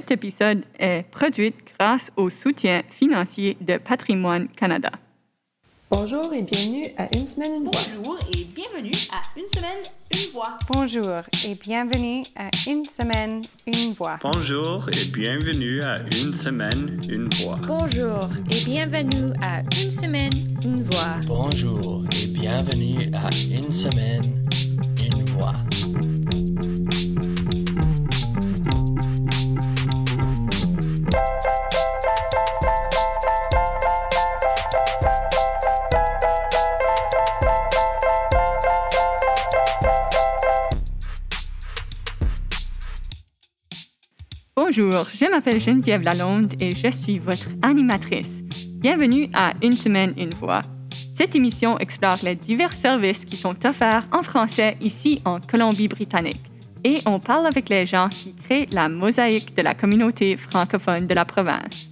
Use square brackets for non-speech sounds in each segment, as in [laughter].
cet épisode est produit grâce au soutien financier de Patrimoine Canada. Bonjour et bienvenue à Une semaine, une voix. Bonjour et bienvenue à Une semaine, une voix. Bonjour et bienvenue à Une semaine, une voix. Bonjour et bienvenue à Une semaine, une voix. Bonjour et bienvenue à Une semaine, une voix. Bonjour et bienvenue à Une semaine, Bonjour, je m'appelle Geneviève Lalonde et je suis votre animatrice. Bienvenue à Une semaine, une voix. Cette émission explore les divers services qui sont offerts en français ici en Colombie-Britannique et on parle avec les gens qui créent la mosaïque de la communauté francophone de la province.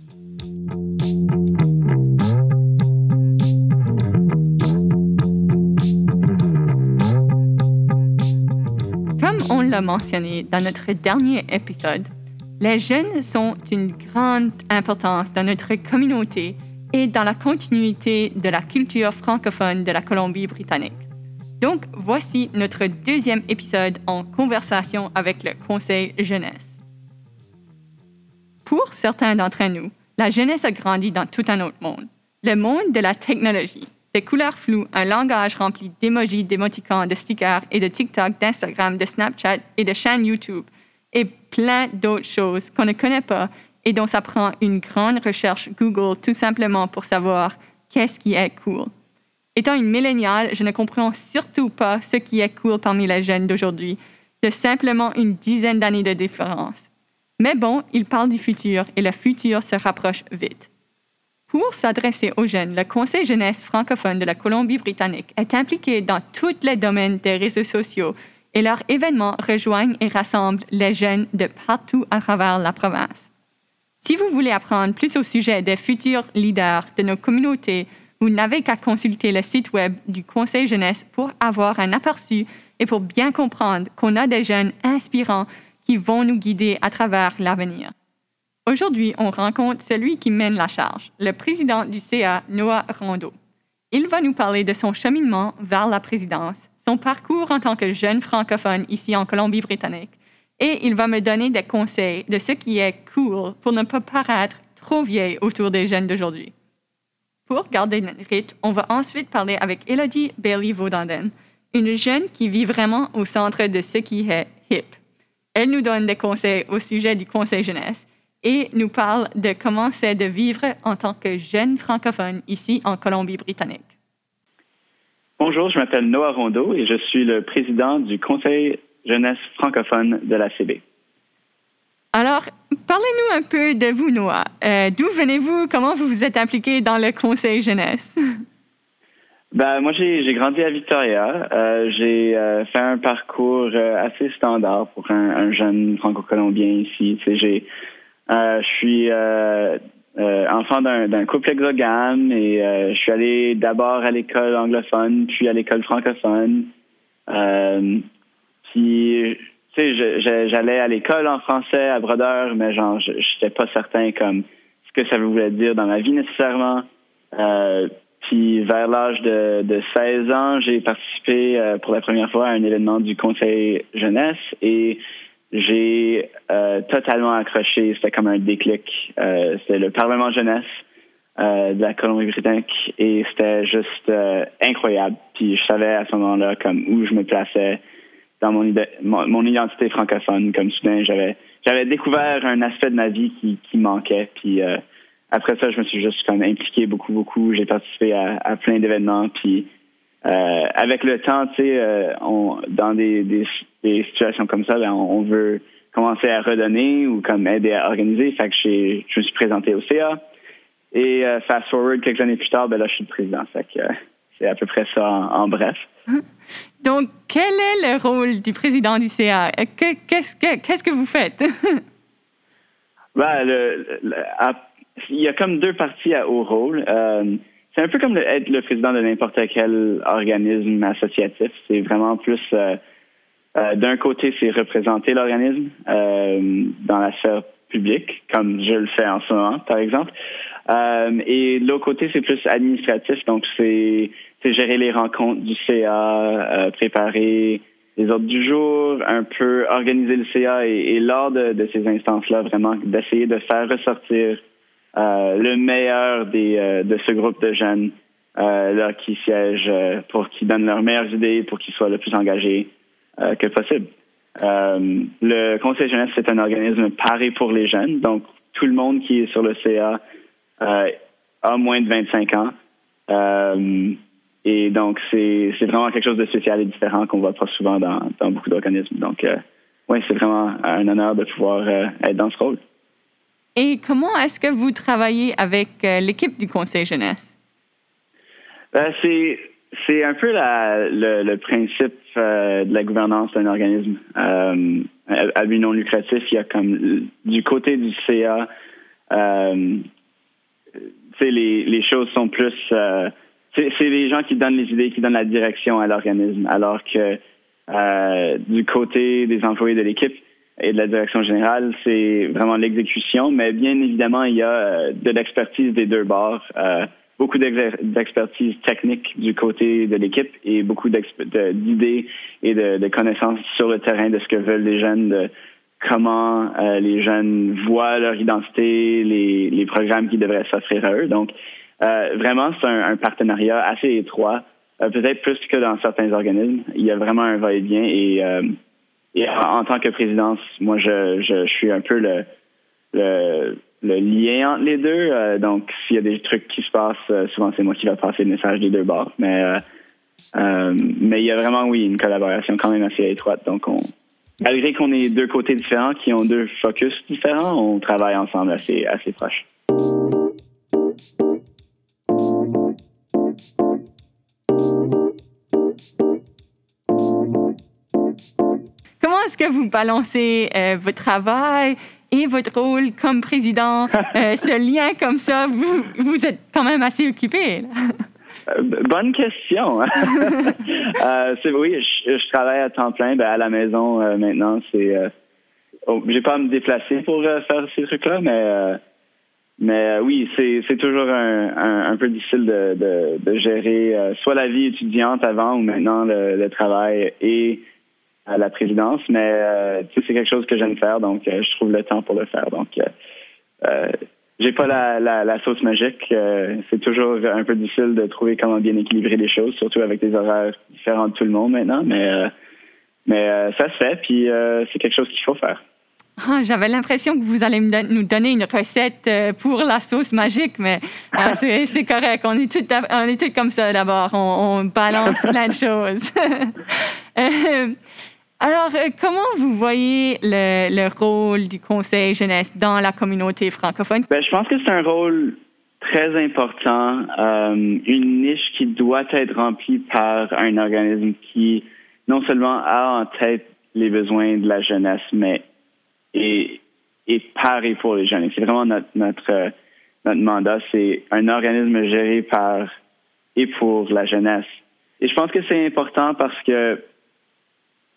Comme on l'a mentionné dans notre dernier épisode, les jeunes sont d'une grande importance dans notre communauté et dans la continuité de la culture francophone de la Colombie-Britannique. Donc, voici notre deuxième épisode en conversation avec le Conseil jeunesse. Pour certains d'entre nous, la jeunesse a grandi dans tout un autre monde, le monde de la technologie, des couleurs floues, un langage rempli d'émojis, d'émoticons, de stickers et de TikTok, d'Instagram, de Snapchat et de chaînes YouTube, et plein d'autres choses qu'on ne connaît pas et dont ça prend une grande recherche Google tout simplement pour savoir qu'est-ce qui est cool. Étant une milléniale, je ne comprends surtout pas ce qui est cool parmi les jeunes d'aujourd'hui, de simplement une dizaine d'années de différence. Mais bon, ils parlent du futur et le futur se rapproche vite. Pour s'adresser aux jeunes, le Conseil jeunesse francophone de la Colombie-Britannique est impliqué dans tous les domaines des réseaux sociaux et leurs événements rejoignent et rassemblent les jeunes de partout à travers la province. Si vous voulez apprendre plus au sujet des futurs leaders de nos communautés, vous n'avez qu'à consulter le site web du Conseil jeunesse pour avoir un aperçu et pour bien comprendre qu'on a des jeunes inspirants qui vont nous guider à travers l'avenir. Aujourd'hui, on rencontre celui qui mène la charge, le président du CA, Noah Rondeau. Il va nous parler de son cheminement vers la présidence, son parcours en tant que jeune francophone ici en Colombie-Britannique, et il va me donner des conseils de ce qui est cool pour ne pas paraître trop vieille autour des jeunes d'aujourd'hui. Pour garder notre rythme, on va ensuite parler avec Elodie Bailey-Vaudanden, une jeune qui vit vraiment au centre de ce qui est hip. Elle nous donne des conseils au sujet du Conseil jeunesse et nous parle de comment c'est de vivre en tant que jeune francophone ici en Colombie-Britannique. Bonjour, je m'appelle Noah Rondeau et je suis le président du Conseil jeunesse francophone de la CB. Alors, parlez-nous un peu de vous, Noah. Euh, D'où venez-vous? Comment vous vous êtes impliqué dans le Conseil jeunesse? [laughs] Ben, moi, j'ai grandi à Victoria. Euh, j'ai euh, fait un parcours assez standard pour un, un jeune franco-colombien ici. Je suis euh, enfant d'un couple exogame et euh, je suis allé d'abord à l'école anglophone, puis à l'école francophone. Euh, puis, tu sais, j'allais à l'école en français à Brodeur, mais genre, je n'étais pas certain comme ce que ça voulait dire dans ma vie nécessairement. Puis, vers l'âge de, de 16 ans, j'ai participé pour la première fois à un événement du Conseil jeunesse et j'ai euh, totalement accroché. C'était comme un déclic. Euh, c'était le Parlement jeunesse euh, de la Colombie-Britannique et c'était juste euh, incroyable. Puis je savais à ce moment-là comme où je me plaçais dans mon, mon identité francophone. Comme soudain, j'avais j'avais découvert un aspect de ma vie qui, qui manquait. Puis euh, après ça, je me suis juste comme impliqué beaucoup, beaucoup. J'ai participé à, à plein d'événements. Puis euh, avec le temps, tu sais, euh, on- dans des, des, des situations comme ça, ben, on, on veut commencer à redonner ou comme aider à organiser. Fait que je me suis présenté au CA. Et euh, fast forward quelques années plus tard, ben là, je suis le président. Fait que c'est à peu près ça en, en bref. [laughs] Donc, quel est le rôle du président du CA? Que- Qu'est-ce que, qu'est-ce que vous faites? [laughs] Ben, le, le- à- il y a comme deux parties à haut rôle. C'est un peu comme être le président de n'importe quel organisme associatif. C'est vraiment plus euh, euh, d'un côté, c'est représenter l'organisme euh, dans la sphère public, comme je le fais en ce moment, par exemple. Et de l'autre côté, c'est plus administratif, donc c'est gérer les rencontres du CA, préparer les ordres du jour, un peu organiser le CA et, lors de, ces instances-là, vraiment d'essayer de faire ressortir le meilleur des, de ce groupe de jeunes là qui siègent pour qu'ils donnent leurs meilleures idées, pour qu'ils soient le plus engagés que possible. le Conseil jeunesse, c'est un organisme paré pour les jeunes, donc tout le monde qui est sur le CA euh, a moins de 25 ans. Euh, et donc, c'est vraiment quelque chose de spécial et différent qu'on voit pas souvent dans, dans beaucoup d'organismes. Donc, euh, oui, c'est vraiment un honneur de pouvoir être dans ce rôle. Et comment est-ce que vous travaillez avec l'équipe du Conseil jeunesse? Ben, c'est c'est un peu le, principe de la gouvernance d'un organisme à but non lucratif. Il y a comme du côté du CA, les, les choses sont plus. Euh, c'est les gens qui donnent les idées, qui donnent la direction à l'organisme, alors que euh, du côté des employés de l'équipe et de la direction générale, c'est vraiment l'exécution. Mais bien évidemment, il y a euh, de l'expertise des deux bords, beaucoup d'expertise technique du côté de l'équipe et beaucoup d'idées et de, connaissances sur le terrain de ce que veulent les jeunes, de comment euh, les jeunes voient leur identité, les, les programmes qui devraient s'offrir à eux. Donc, euh, vraiment, c'est un, partenariat assez étroit, euh, peut-être plus que dans certains organismes. Il y a vraiment un va-et-vient et, et en, tant que présidence, moi, je, je, suis un peu le, le, lien entre les deux. donc, s'il y a des trucs qui se passent, souvent c'est moi qui vais passer le message des deux bords. Mais, mais il y a vraiment, oui, une collaboration quand même assez étroite. Donc, on, malgré qu'on est deux côtés différents, qui ont deux focus différents, on travaille ensemble assez, assez proche. Que vous balancez euh, votre travail et votre rôle comme président? Euh, [laughs] ce lien comme ça, vous, vous êtes quand même assez occupé. Euh, bonne question. [laughs] euh, oui, je, travaille à temps plein, ben, à la maison euh, maintenant. C'est, oh, j'ai pas à me déplacer pour faire ces trucs-là, mais mais oui, c'est, c'est toujours un, un, peu difficile de, de, de gérer soit la vie étudiante avant ou maintenant le, le travail et la présidence. Mais c'est quelque chose que j'aime faire, donc je trouve le temps pour le faire. Donc j'ai pas la, la, la, sauce magique. Euh, c'est toujours un peu difficile de trouver comment bien équilibrer les choses, surtout avec des horaires différents de tout le monde maintenant. Mais, euh, mais euh, ça se fait, puis c'est quelque chose qu'il faut faire. Ah, j'avais l'impression que vous allez nous donner une recette pour la sauce magique, mais [laughs] c'est correct. On est tous on est tout comme ça d'abord. On, on, balance plein de [laughs] choses. [laughs] Alors, euh, comment vous voyez le, rôle du Conseil jeunesse dans la communauté francophone? Ben, je pense que c'est un rôle très important, euh, une niche qui doit être remplie par un organisme qui non seulement a en tête les besoins de la jeunesse, mais est, est paré pour les jeunes. C'est vraiment notre, notre mandat, c'est un organisme géré par et pour la jeunesse. Et je pense que c'est important parce que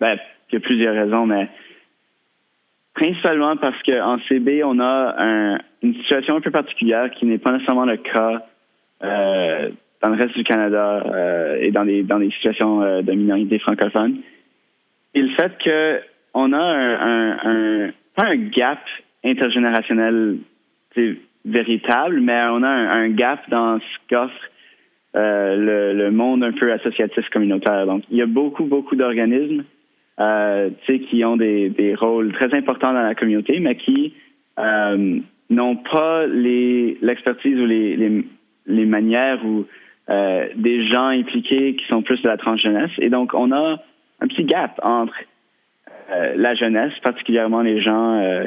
ben, il y a plusieurs raisons, mais principalement parce qu'en CB, on a une situation un peu particulière qui n'est pas nécessairement le cas euh, dans le reste du Canada euh, et dans des, dans des situations euh, de minorité francophone. Et le fait qu'on a un, un, pas un gap intergénérationnel véritable, mais on a un, gap dans ce qu'offre le, le, monde un peu associatif communautaire. Donc, il y a beaucoup, beaucoup d'organismes euh, qui ont des, rôles très importants dans la communauté, mais qui euh, n'ont pas l'expertise ou les, manières ou euh, des gens impliqués qui sont plus de la tranche jeunesse. Et donc, on a un petit gap entre euh, la jeunesse, particulièrement les gens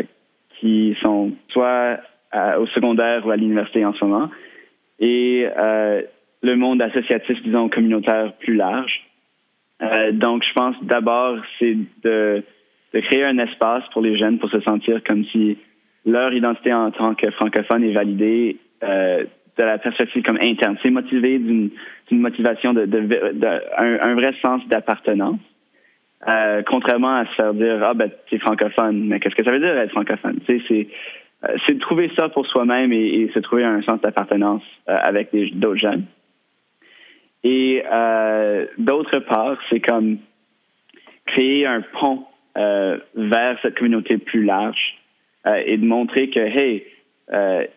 qui sont soit au secondaire ou à l'université en ce moment, et le monde associatif, disons, communautaire plus large. Euh, donc, je pense d'abord, c'est de, créer un espace pour les jeunes pour se sentir comme si leur identité en tant que francophone est validée euh, de la perspective comme interne. C'est motivé d'une motivation de, vrai sens d'appartenance. Euh, contrairement à se faire dire ah ben t'es francophone, mais qu'est-ce que ça veut dire être francophone? C'est c'est de trouver ça pour soi-même et, et, se trouver un sens d'appartenance avec d'autres jeunes. Et euh, d'autre part, c'est comme créer un pont euh, vers cette communauté plus large euh, et de montrer que hey,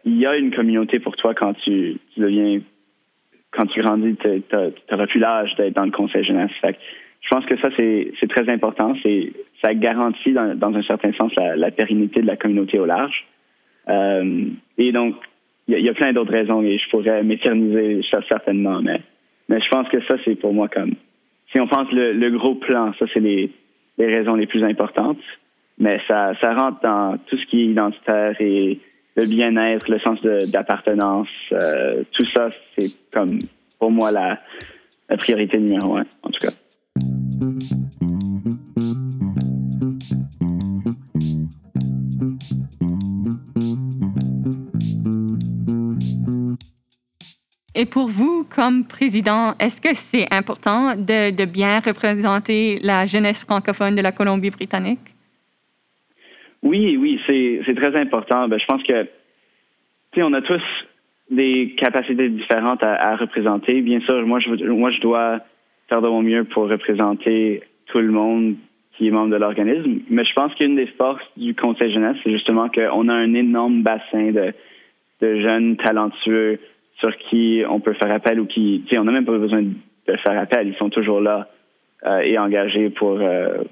il y a une communauté pour toi quand tu, deviens quand tu grandis, tu n'auras plus l'âge d'être dans le conseil jeunesse. Je pense que ça, c'est très important. Ça garantit, dans, un certain sens, la, pérennité de la communauté au large. Et donc, il y, y, a plein d'autres raisons et je pourrais m'éterniser certainement, mais, mais je pense que ça, c'est pour moi comme... Si on pense le, gros plan, ça, c'est les, les raisons les plus importantes, mais ça, ça rentre dans tout ce qui est identitaire et le bien-être, le sens d'appartenance, euh, tout ça, c'est comme pour moi la, la priorité numéro un, en tout cas. Et pour vous, comme président, est-ce que c'est important de, bien représenter la jeunesse francophone de la Colombie-Britannique? Oui, oui, c'est très important. Ben, je pense que, tu on a tous des capacités différentes à, représenter. Bien sûr, moi je, dois faire de mon mieux pour représenter tout le monde qui est membre de l'organisme. Mais je pense qu'une des forces du Conseil jeunesse, c'est justement qu'on a un énorme bassin de jeunes talentueux sur qui on peut faire appel ou qui, tu sais, on n'a même pas besoin de faire appel. Ils sont toujours là euh, et engagés pour euh,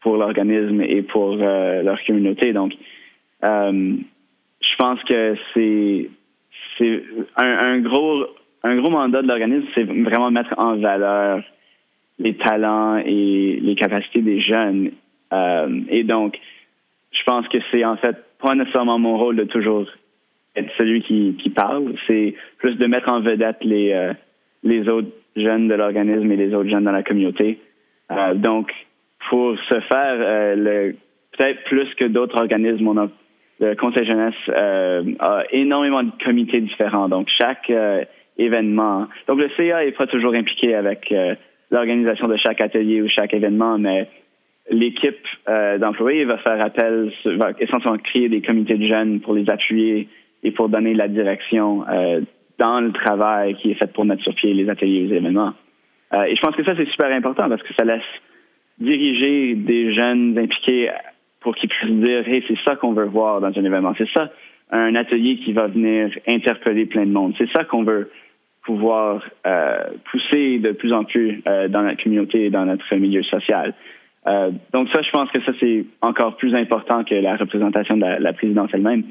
pour l'organisme et pour euh, leur communauté. Donc, je pense que c'est un, gros un gros mandat de l'organisme, c'est vraiment mettre en valeur les talents et les capacités des jeunes. Et donc, je pense que c'est en fait pas nécessairement mon rôle de toujours être celui qui, parle, c'est plus de mettre en vedette les, euh, les autres jeunes de l'organisme et les autres jeunes dans la communauté. Euh, donc, pour ce faire, euh, peut-être plus que d'autres organismes, on a, le Conseil jeunesse a énormément de comités différents. Donc, chaque événement. Donc, le CA n'est pas toujours impliqué avec l'organisation de chaque atelier ou chaque événement, mais l'équipe d'employés va faire appel, va essentiellement créer des comités de jeunes pour les appuyer et pour donner la direction euh, dans le travail qui est fait pour mettre sur pied les ateliers et les événements. Euh, et je pense que ça, c'est super important parce que ça laisse diriger des jeunes impliqués pour qu'ils puissent dire, hey, c'est ça qu'on veut voir dans un événement. C'est ça, un atelier qui va venir interpeller plein de monde. C'est ça qu'on veut pouvoir euh, pousser de plus en plus dans notre communauté et dans notre milieu social. Donc ça, je pense que ça, c'est encore plus important que la représentation de la, la présidence elle-même.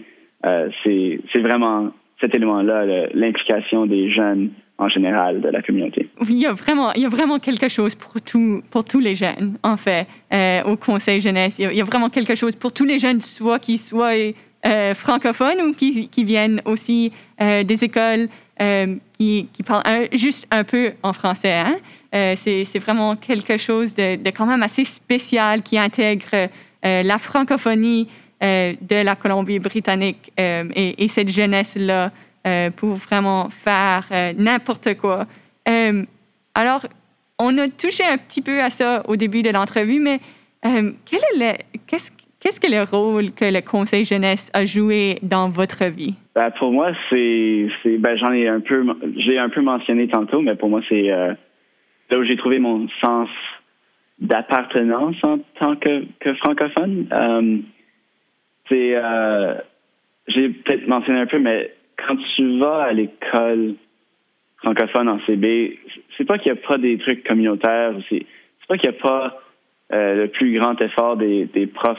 Euh, c'est vraiment cet élément-là, l'implication des jeunes en général de la communauté. Il y a vraiment, il y a vraiment quelque chose pour, tout, pour tous les jeunes, en fait, euh, au Conseil jeunesse. Il y, a, vraiment quelque chose pour tous les jeunes, soit qu'ils soient euh, francophones ou qui, qui viennent aussi euh, des écoles qui, qui, parlent juste un peu en français. Hein? C'est vraiment quelque chose de, quand même assez spécial qui intègre la francophonie de la Colombie-Britannique euh, et, et, cette jeunesse-là euh, pour vraiment faire n'importe quoi. alors, on a touché un petit peu à ça au début de l'entrevue, mais qu'est-ce, qu'est-ce que le rôle que le Conseil jeunesse a joué dans votre vie? Ben, pour moi, c'est, ben, j'en ai un peu, j'ai un peu mentionné tantôt, mais pour moi, c'est là où j'ai trouvé mon sens d'appartenance en tant que francophone. C'est, euh, j'ai peut-être mentionné un peu, mais quand tu vas à l'école francophone en CB, c'est pas qu'il n'y a pas des trucs communautaires, c'est, pas qu'il n'y a pas euh, le plus grand effort des, profs,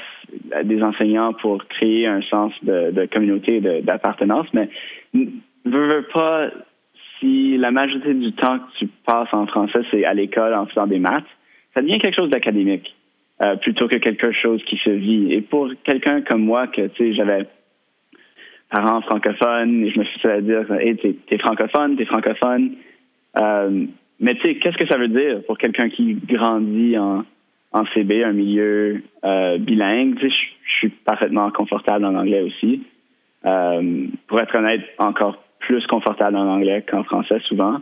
des enseignants pour créer un sens de, de communauté, d'appartenance, mais ne veux pas, si la majorité du temps que tu passes en français, c'est à l'école en faisant des maths, ça devient quelque chose d'académique. Euh, plutôt que quelque chose qui se vit. Et pour quelqu'un comme moi, que tu sais, j'avais parents francophones, et je me suis fait dire, hey, t'es, es francophone, t'es francophone. Euh, mais tu sais, qu'est-ce que ça veut dire pour quelqu'un qui grandit en, en CB, un milieu euh, bilingue? Tu sais, je suis parfaitement confortable en anglais aussi. Pour être honnête, encore plus confortable en anglais qu'en français souvent.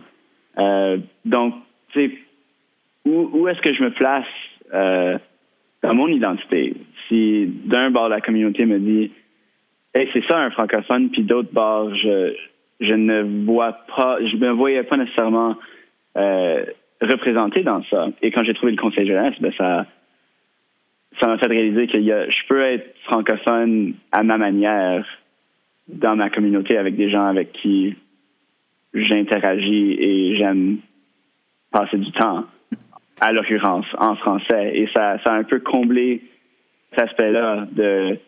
Donc, tu sais, où, est-ce que je me place dans mon identité. Si d'un bord la communauté me dit Hey, c'est ça un francophone, puis d'autre bord, je, je ne vois pas, je me voyais pas nécessairement euh, représenté dans ça. Et quand j'ai trouvé le conseil jeunesse, ben ça ça m'a fait réaliser que je peux être francophone à ma manière dans ma communauté avec des gens avec qui j'interagis et j'aime passer du temps, à l'occurrence en français. Et ça, ça a un peu comblé cet aspect-là de,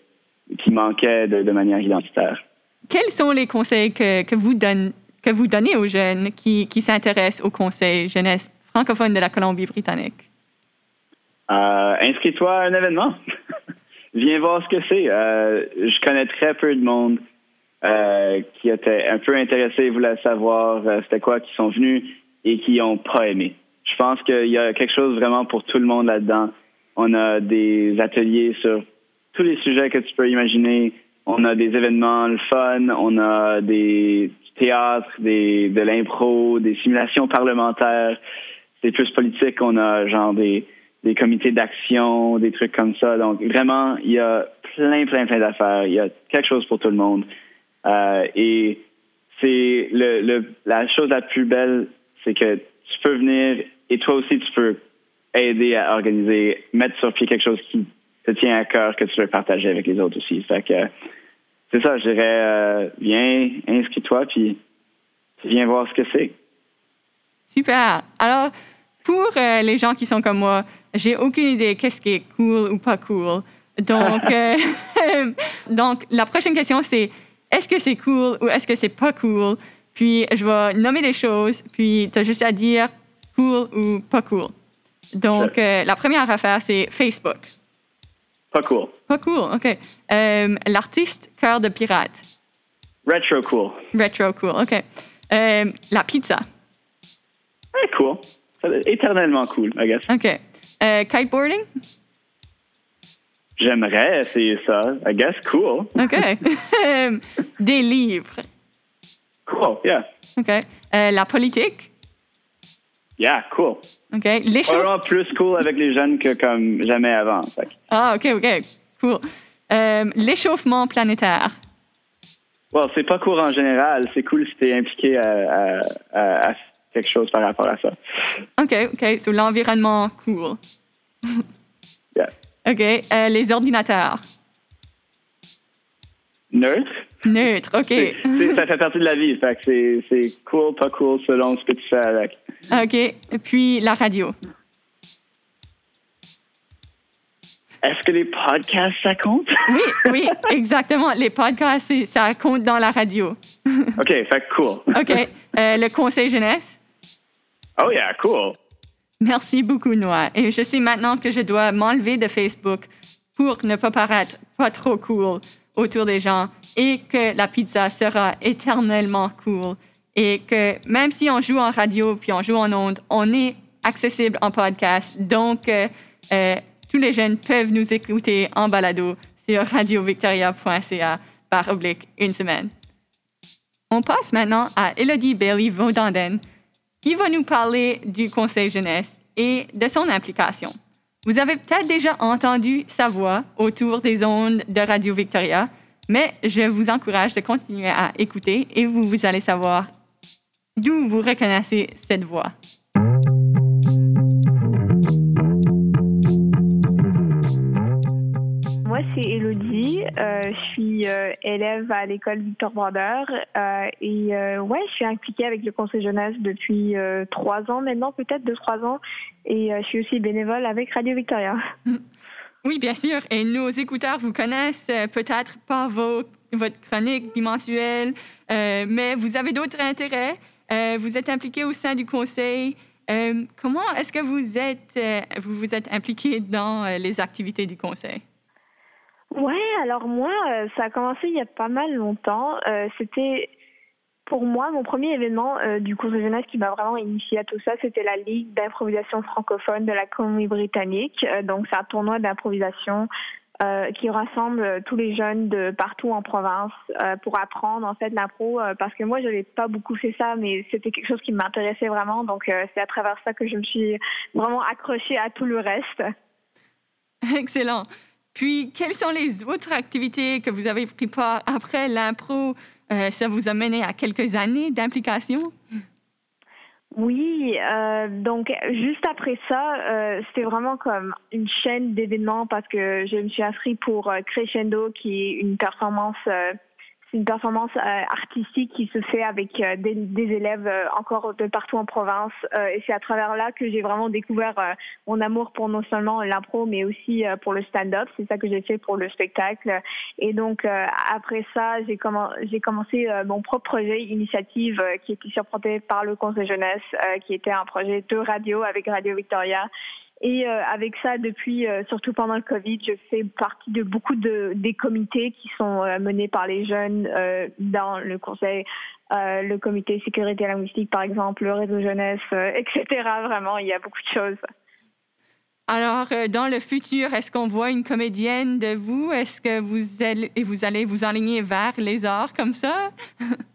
qui manquait de, de manière identitaire. Quels sont les conseils que, que, vous, donne, que vous donnez aux jeunes qui, qui s'intéressent au conseil jeunesse francophone de la Colombie-Britannique? Euh, Inscris-toi à un événement. [laughs] Viens voir ce que c'est. Euh, je connais très peu de monde euh, qui était un peu intéressés, voulaient savoir euh, c'était quoi, qui sont venus et qui n'ont pas aimé. Je pense qu'il y a quelque chose vraiment pour tout le monde là-dedans. On a des ateliers sur tous les sujets que tu peux imaginer. On a des événements, le fun, on a des théâtres, des, de l'impro, des simulations parlementaires. C'est plus politique, on a genre des, des comités d'action, des trucs comme ça. Donc vraiment, il y a plein, plein, plein d'affaires. Il y a quelque chose pour tout le monde. Euh, et c'est le, le, la chose la plus belle, c'est que tu peux venir et toi aussi tu peux aider à organiser, mettre sur pied quelque chose qui te tient à cœur que tu veux partager avec les autres aussi. Fait que c'est ça, je dirais euh, viens, inscris-toi puis viens voir ce que c'est. Super. Alors pour euh, les gens qui sont comme moi, j'ai aucune idée qu'est-ce qui est cool ou pas cool. Donc, [laughs] euh, [laughs] donc la prochaine question c'est est-ce que c'est cool ou est-ce que c'est pas cool? Puis je vais nommer des choses, puis tu as juste à dire cool ou pas cool. Donc, euh, la première affaire, c'est Facebook. Pas cool. Pas cool, OK. Euh, L'artiste Cœur de Pirate. Retro cool. Retro cool, OK. Euh, la pizza. Ouais, cool. Éternellement cool, I guess. OK. Kiteboarding. J'aimerais essayer ça. I guess cool. OK. [laughs] [laughs] Des livres. Cool, yeah. OK. Euh, la politique? Yeah, cool. OK. L'échauffe- Vraiment plus cool avec les jeunes que comme jamais avant. Fait Ah, OK, OK. Cool. Euh, L'échauffement planétaire? Well, c'est pas cool en général. C'est cool si t'es impliqué à, à- à- à quelque chose par rapport à ça. OK, OK. Sur l'environnement, cool. Yeah. [laughs] OK. Euh, les ordinateurs? Neutre. Neutre, OK. Ça fait partie de la vie. Fait que c'est, cool, pas cool selon ce que tu fais avec. OK. Et puis la radio. Est-ce que les podcasts, ça compte? Oui, oui, [laughs] exactement. Les podcasts, ça compte dans la radio. OK, fait cool. OK. Euh, le conseil jeunesse? Oh yeah, cool. Merci beaucoup, Noah. Et je sais maintenant que je dois m'enlever de Facebook pour ne pas paraître pas trop cool autour des gens et que la pizza sera éternellement cool et que même si on joue en radio puis on joue en ondes, on est accessible en podcast. Donc, euh, euh, tous les jeunes peuvent nous écouter en balado sur radiovictoria.ca par oblique une semaine. On passe maintenant à Elodie Bailey Vaudanden, qui va nous parler du Conseil jeunesse et de son implication. Vous avez peut-être déjà entendu sa voix autour des ondes de Radio Victoria, mais je vous encourage de continuer à écouter et vous, vous allez savoir d'où vous reconnaissez cette voix. C'est Elodie. Euh, je suis euh, élève à l'école Victor Brodeur. Euh, et ouais, je suis impliquée avec le Conseil jeunesse depuis trois ans maintenant, peut-être deux, trois ans. Et je suis aussi bénévole avec Radio Victoria. Oui, bien sûr. Et nos écouteurs vous connaissent peut-être par vos, votre chronique bimensuelle, mais vous avez d'autres intérêts. Vous êtes impliqué au sein du conseil. Comment est-ce que vous êtes, vous vous êtes impliqué dans les activités du conseil? Ouais, alors moi, euh, ça a commencé il y a pas mal longtemps. Euh, C'était pour moi mon premier événement euh, du Conseil jeunesse qui m'a vraiment initié à tout ça. C'était la Ligue d'improvisation francophone de la Colombie-Britannique. Donc c'est un tournoi d'improvisation qui rassemble tous les jeunes de partout en province pour apprendre en fait l'impro. parce que moi, j'avais pas beaucoup fait ça, mais c'était quelque chose qui m'intéressait vraiment. Donc c'est à travers ça que je me suis vraiment accrochée à tout le reste. [laughs] Excellent. Puis, quelles sont les autres activités que vous avez pris part après l'impro? Euh, ça vous a mené à quelques années d'implication? Oui, euh, donc juste après ça, euh, c'était vraiment comme une chaîne d'événements parce que je me suis inscrite pour Crescendo, qui est une performance une performance euh, artistique qui se fait avec euh, des, des, élèves euh, encore de partout en province. et c'est à travers là que j'ai vraiment découvert mon amour pour non seulement l'impro, mais aussi pour le stand-up. C'est ça que j'ai fait pour le spectacle. Et donc, après ça, j'ai j'ai commencé mon propre projet, initiative, qui était surprenté par le Conseil jeunesse, qui était un projet de radio avec Radio Victoria et euh, avec ça, depuis, euh, surtout pendant le Covid, je fais partie de beaucoup de des comités qui sont euh, menés par les jeunes dans le conseil, le comité sécurité linguistique, par exemple, le réseau jeunesse, [laughs] etc. Vraiment, il y a beaucoup de choses. Alors, dans le futur, est-ce qu'on voit une comédienne de vous? Est-ce que vous allez, vous allez vous aligner vers les arts comme ça? [laughs]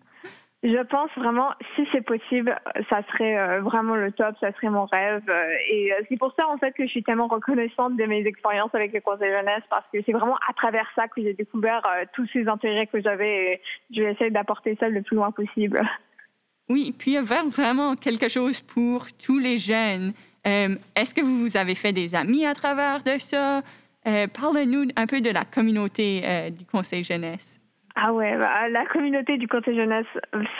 Je pense vraiment, si c'est possible, ça serait euh, vraiment le top, ça serait mon rêve. Euh, et euh, c'est pour ça, en fait, que je suis tellement reconnaissante de mes expériences avec le Conseil jeunesse, parce que c'est vraiment à travers ça que j'ai découvert tous ces intérêts que j'avais et je vais essayer d'apporter ça le plus loin possible. Oui, puis il y a vraiment quelque chose pour tous les jeunes. Est-ce que vous avez fait des amis à travers de ça? Parle-nous un peu de la communauté du Conseil jeunesse. Ah ouais, bah, la communauté du Conseil jeunesse,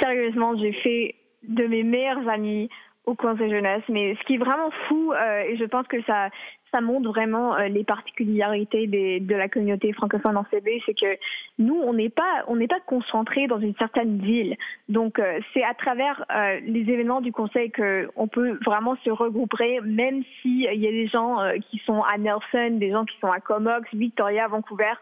sérieusement, j'ai fait de mes meilleurs amis au Conseil jeunesse. Mais ce qui est vraiment fou, euh, et je pense que ça, ça montre vraiment euh, les particularités des, de la communauté francophone en CB, c'est que nous, on n'est pas, on n'est pas concentré dans une certaine ville. Donc, euh, c'est à travers les événements du Conseil que on peut vraiment se regrouper, même s'il y a des gens qui sont à Nelson, des gens qui sont à Comox, Victoria, Vancouver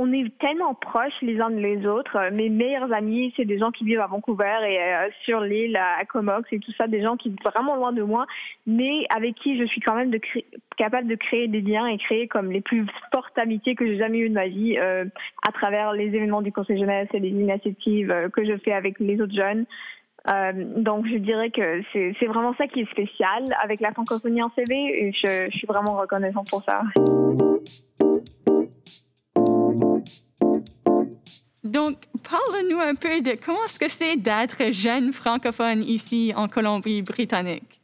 on est tellement proches les uns des autres. Mes meilleurs amis, c'est des gens qui vivent à Vancouver et euh, sur l'île à Comox et tout ça, des gens qui sont vraiment loin de moi, mais avec qui je suis quand même de capable de créer des liens et créer comme les plus fortes amitiés que j'ai jamais eues de ma vie euh, à travers les événements du Conseil jeunesse et les initiatives euh, que je fais avec les autres jeunes. donc je dirais que c'est vraiment ça qui est spécial avec la francophonie en CV et je suis vraiment reconnaissante pour ça. Donc, parle-nous un peu de comment est-ce que c'est d'être jeune francophone ici en Colombie-Britannique?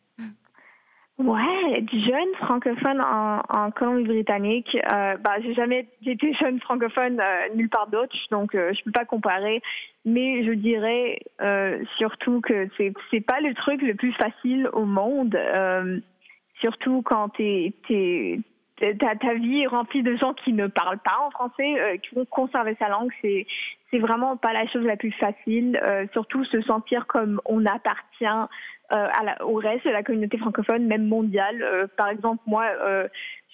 Ouais, jeune francophone en, Colombie-Britannique. Euh, bah, j'ai jamais été [laughs] jeune francophone euh, nulle part d'autre, donc euh, je peux pas comparer. Mais je dirais euh, surtout que c'est c'est pas le truc le plus facile au monde, surtout quand t'es es, ta, ta, vie est remplie de gens qui ne parlent pas en français, euh, qui vont conserver sa langue. C'est c'est vraiment pas la chose la plus facile. Euh, surtout se sentir comme on appartient euh, à la, au reste de la communauté francophone, même mondiale. Euh, par exemple, moi, euh,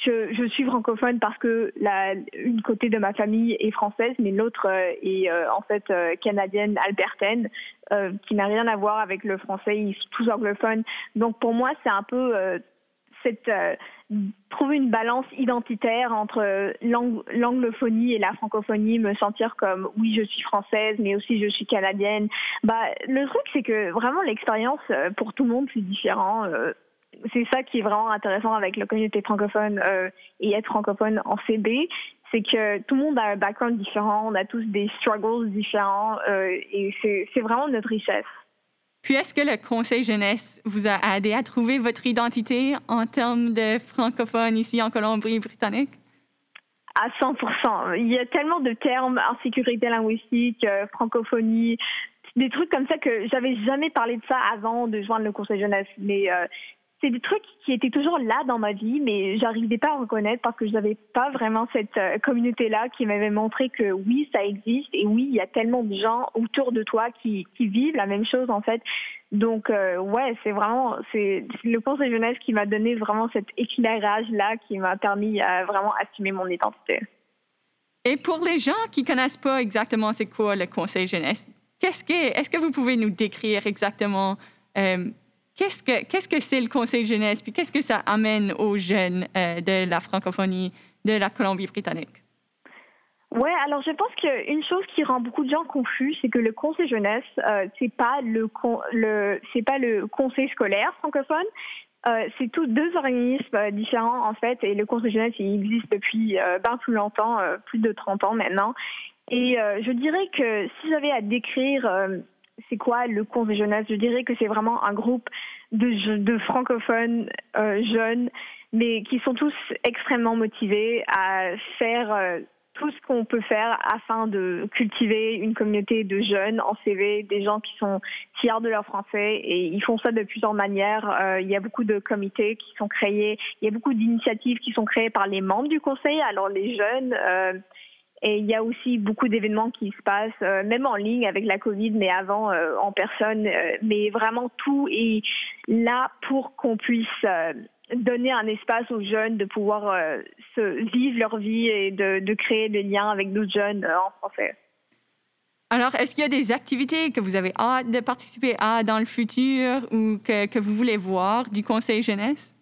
je, je, suis francophone parce que la, une côté de ma famille est française, mais l'autre est en fait canadienne, albertaine, qui n'a rien à voir avec le français. Ils sont tous anglophones. Donc pour moi, c'est un peu cette euh, trouver une balance identitaire entre l'anglophonie et la francophonie, me sentir comme oui je suis française mais aussi je suis canadienne. Bah le truc c'est que vraiment l'expérience euh, pour tout le monde c'est différent. Euh, c'est ça qui est vraiment intéressant avec la communauté francophone et être francophone en CB, c'est que tout le monde a un background différent, on a tous des struggles différents et c'est vraiment notre richesse. Puis, est-ce que le Conseil jeunesse vous a aidé à trouver votre identité en termes de francophone ici en Colombie-Britannique? À 100 Il y a tellement de termes, insécurité linguistique, euh, francophonie, des trucs comme ça que j'avais jamais parlé de ça avant de joindre le Conseil jeunesse. Mais euh, c'est des trucs qui étaient toujours là dans ma vie, mais j'arrivais pas à reconnaître parce que je n'avais pas vraiment cette euh, communauté-là qui m'avait montré que oui, ça existe et oui, il y a tellement de gens autour de toi qui, vivent la même chose en fait. Donc euh, ouais, c'est vraiment le conseil jeunesse qui m'a donné vraiment cet éclairage-là qui m'a permis à vraiment assumer mon identité. Et pour les gens qui connaissent pas exactement c'est quoi le conseil jeunesse, qu'est-ce que est-ce que vous pouvez nous décrire exactement euh, Qu'est-ce que c'est le Conseil jeunesse puis qu'est-ce que ça amène aux jeunes euh, de la francophonie de la Colombie-Britannique? Ouais, alors je pense qu'une chose qui rend beaucoup de gens confus, c'est que le conseil jeunesse, euh, c'est pas le, conseil scolaire francophone, Euh, c'est tous deux organismes euh, différents en fait et le Conseil jeunesse il existe depuis bien plus longtemps, plus de 30 ans maintenant. Et je dirais que si j'avais à décrire c'est quoi le Conseil jeunesse, je dirais que c'est vraiment un groupe de, de francophones euh, jeunes mais qui sont tous extrêmement motivés à faire euh, tout ce qu'on peut faire afin de cultiver une communauté de jeunes en CV, des gens qui sont fiers de leur français et ils font ça de plusieurs manières. Euh, il y a beaucoup de comités qui sont créés, il y a beaucoup d'initiatives qui sont créées par les membres du conseil, alors les jeunes. Et il y a aussi beaucoup d'événements qui se passent, euh, même en ligne avec la Covid, mais avant euh, en personne. euh, mais vraiment tout est là pour qu'on puisse donner un espace aux jeunes de pouvoir se vivre leur vie et de, de créer des liens avec d'autres jeunes en français. Alors, est-ce qu'il y a des activités que vous avez hâte de participer à dans le futur ou que, que vous voulez voir du Conseil jeunesse?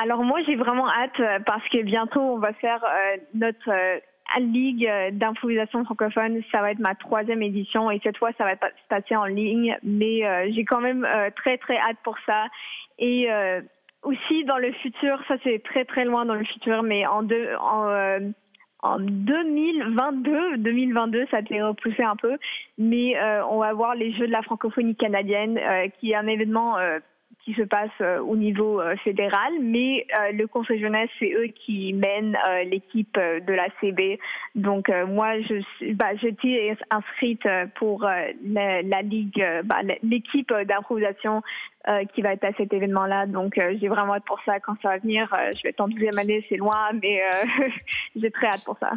Alors moi j'ai vraiment hâte parce que bientôt on va faire euh, notre euh, ligue euh, d'improvisation francophone. Ça va être ma troisième édition et cette fois ça va se passer en ligne. Mais euh, j'ai quand même euh, très très hâte pour ça. Et euh, aussi dans le futur, ça c'est très très loin dans le futur, mais en deux, en, euh, en 2022, 2022, ça a été repoussé un peu, mais euh, on va voir les Jeux de la francophonie canadienne, qui est un événement se passe euh, au niveau euh, fédéral, mais euh, le Conseil jeunesse, c'est eux qui mènent l'équipe de la CB. Donc moi, je bah, j'étais inscrite pour la, ligue, bah, l'équipe d'improvisation qui va être à cet événement-là. Donc j'ai vraiment hâte pour ça quand ça va venir. Je vais être en deuxième année, c'est loin, mais [laughs] j'ai très hâte pour ça.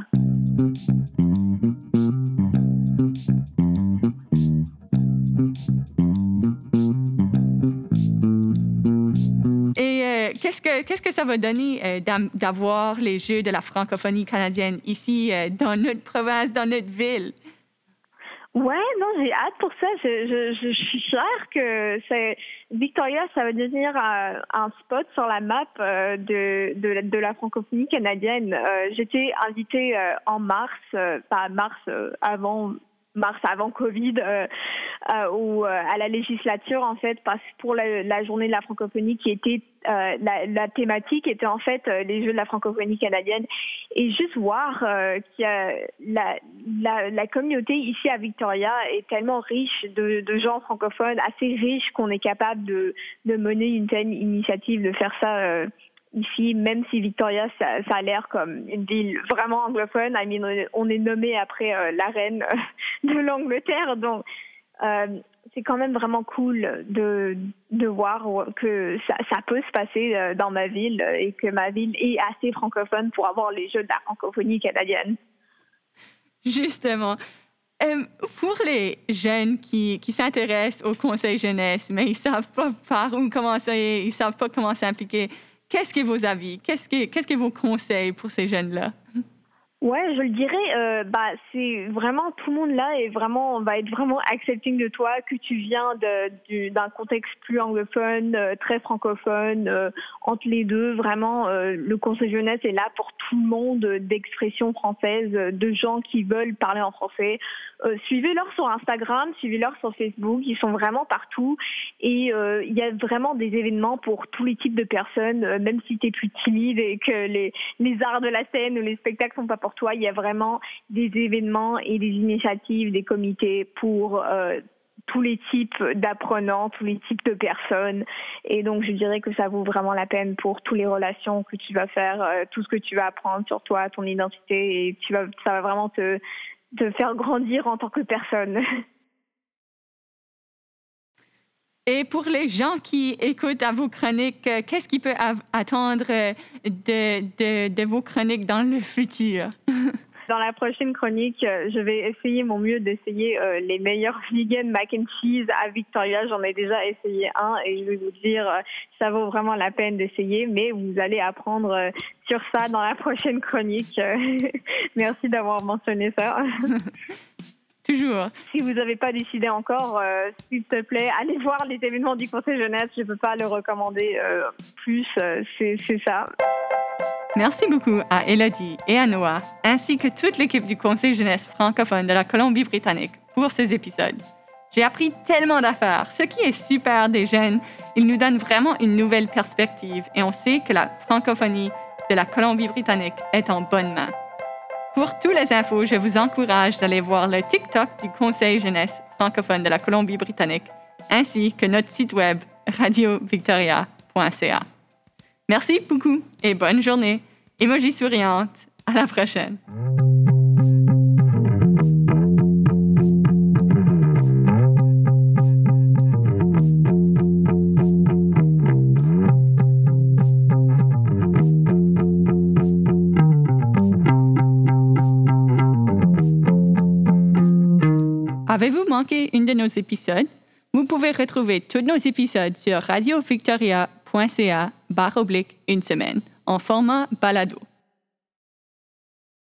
Euh, qu'est-ce que qu'est-ce que ça va donner euh, d'avoir les Jeux de la francophonie canadienne ici euh, dans notre province, dans notre ville? Ouais, non, j'ai hâte pour ça. Je, suis fière que Victoria, ça va devenir un, spot sur la map de, de, la- francophonie canadienne. J'étais invitée en mars, pas mars avant mars avant Covid euh, euh, ou euh, à la législature en fait parce pour la, la journée de la francophonie qui était euh, la, la thématique était en fait euh, les Jeux de la francophonie canadienne. Et juste voir euh, qu'il y a la, la, la communauté ici à Victoria est tellement riche de, de gens francophones, assez riche qu'on est capable de, de mener une telle initiative, de faire ça ici, même si Victoria, ça, a l'air comme une ville vraiment anglophone. On est- nommé après euh, la reine de l'Angleterre, donc euh, c'est quand même vraiment cool de, de voir que ça, peut se passer euh, dans ma ville et que ma ville est assez francophone pour avoir les Jeux de la francophonie canadienne. Justement. Euh, pour les jeunes qui, qui s'intéressent au conseil jeunesse, mais ils savent pas par où commencer, ils savent pas comment s'impliquer, qu'est-ce que vos avis? Qu'est-ce que, vos conseils pour ces jeunes-là? Ouais, je le dirais, euh, bah, c'est vraiment tout le monde là est vraiment va être vraiment accepting de toi que tu viens d'un contexte plus anglophone, euh, très francophone, euh, entre les deux. Vraiment, euh, le Conseil jeunesse est là pour tout le monde d'expression française, de gens qui veulent parler en français. Euh, suivez-leur sur Instagram, suivez-leur sur Facebook, ils sont vraiment partout et euh, il y a vraiment des événements pour tous les types de personnes, même si tu es plus timide et que les les arts de la scène ou les spectacles sont pas pour toi, il y a vraiment des événements et des initiatives, des comités pour euh, tous les types d'apprenants, tous les types de personnes. Et donc, je dirais que ça vaut vraiment la peine pour toutes les relations que tu vas faire, euh, tout ce que tu vas apprendre sur toi, ton identité, et tu vas, ça va vraiment te, te faire grandir en tant que personne. [laughs] Et pour les gens qui écoutent à vos chroniques, euh, qu'est-ce qu'ils peuvent attendre euh, de, de, de vos chroniques dans le futur? [laughs] Dans la prochaine chronique, euh, je vais essayer mon mieux d'essayer euh, les meilleurs [laughs] vegan mac and cheese à Victoria. J'en ai déjà essayé un et je vais vous dire, euh, ça vaut vraiment la peine d'essayer, mais vous allez apprendre euh, sur ça dans la prochaine chronique. [laughs] Merci d'avoir mentionné ça. Toujours. Si vous n'avez pas décidé encore, euh, s'il te plaît, allez voir les événements du Conseil jeunesse. Je ne peux pas le recommander euh, plus. euh, c'est c'est ça. Merci beaucoup à Elodie et à Noah, ainsi que toute l'équipe du Conseil jeunesse francophone de la Colombie-Britannique pour ces épisodes. J'ai appris tellement d'affaires. Ce qui est super des jeunes, ils nous donnent vraiment une nouvelle perspective et on sait que la francophonie de la Colombie-Britannique est en bonne main. Pour toutes les infos, je vous encourage d'aller voir le TikTok du Conseil jeunesse francophone de la Colombie-Britannique ainsi que notre site web radiovictoria.ca. Merci beaucoup et bonne journée. Emoji souriante. À la prochaine. Avez-vous manqué une de nos épisodes? Vous pouvez retrouver tous nos épisodes sur radiovictoria.ca barre oblique une semaine en format balado.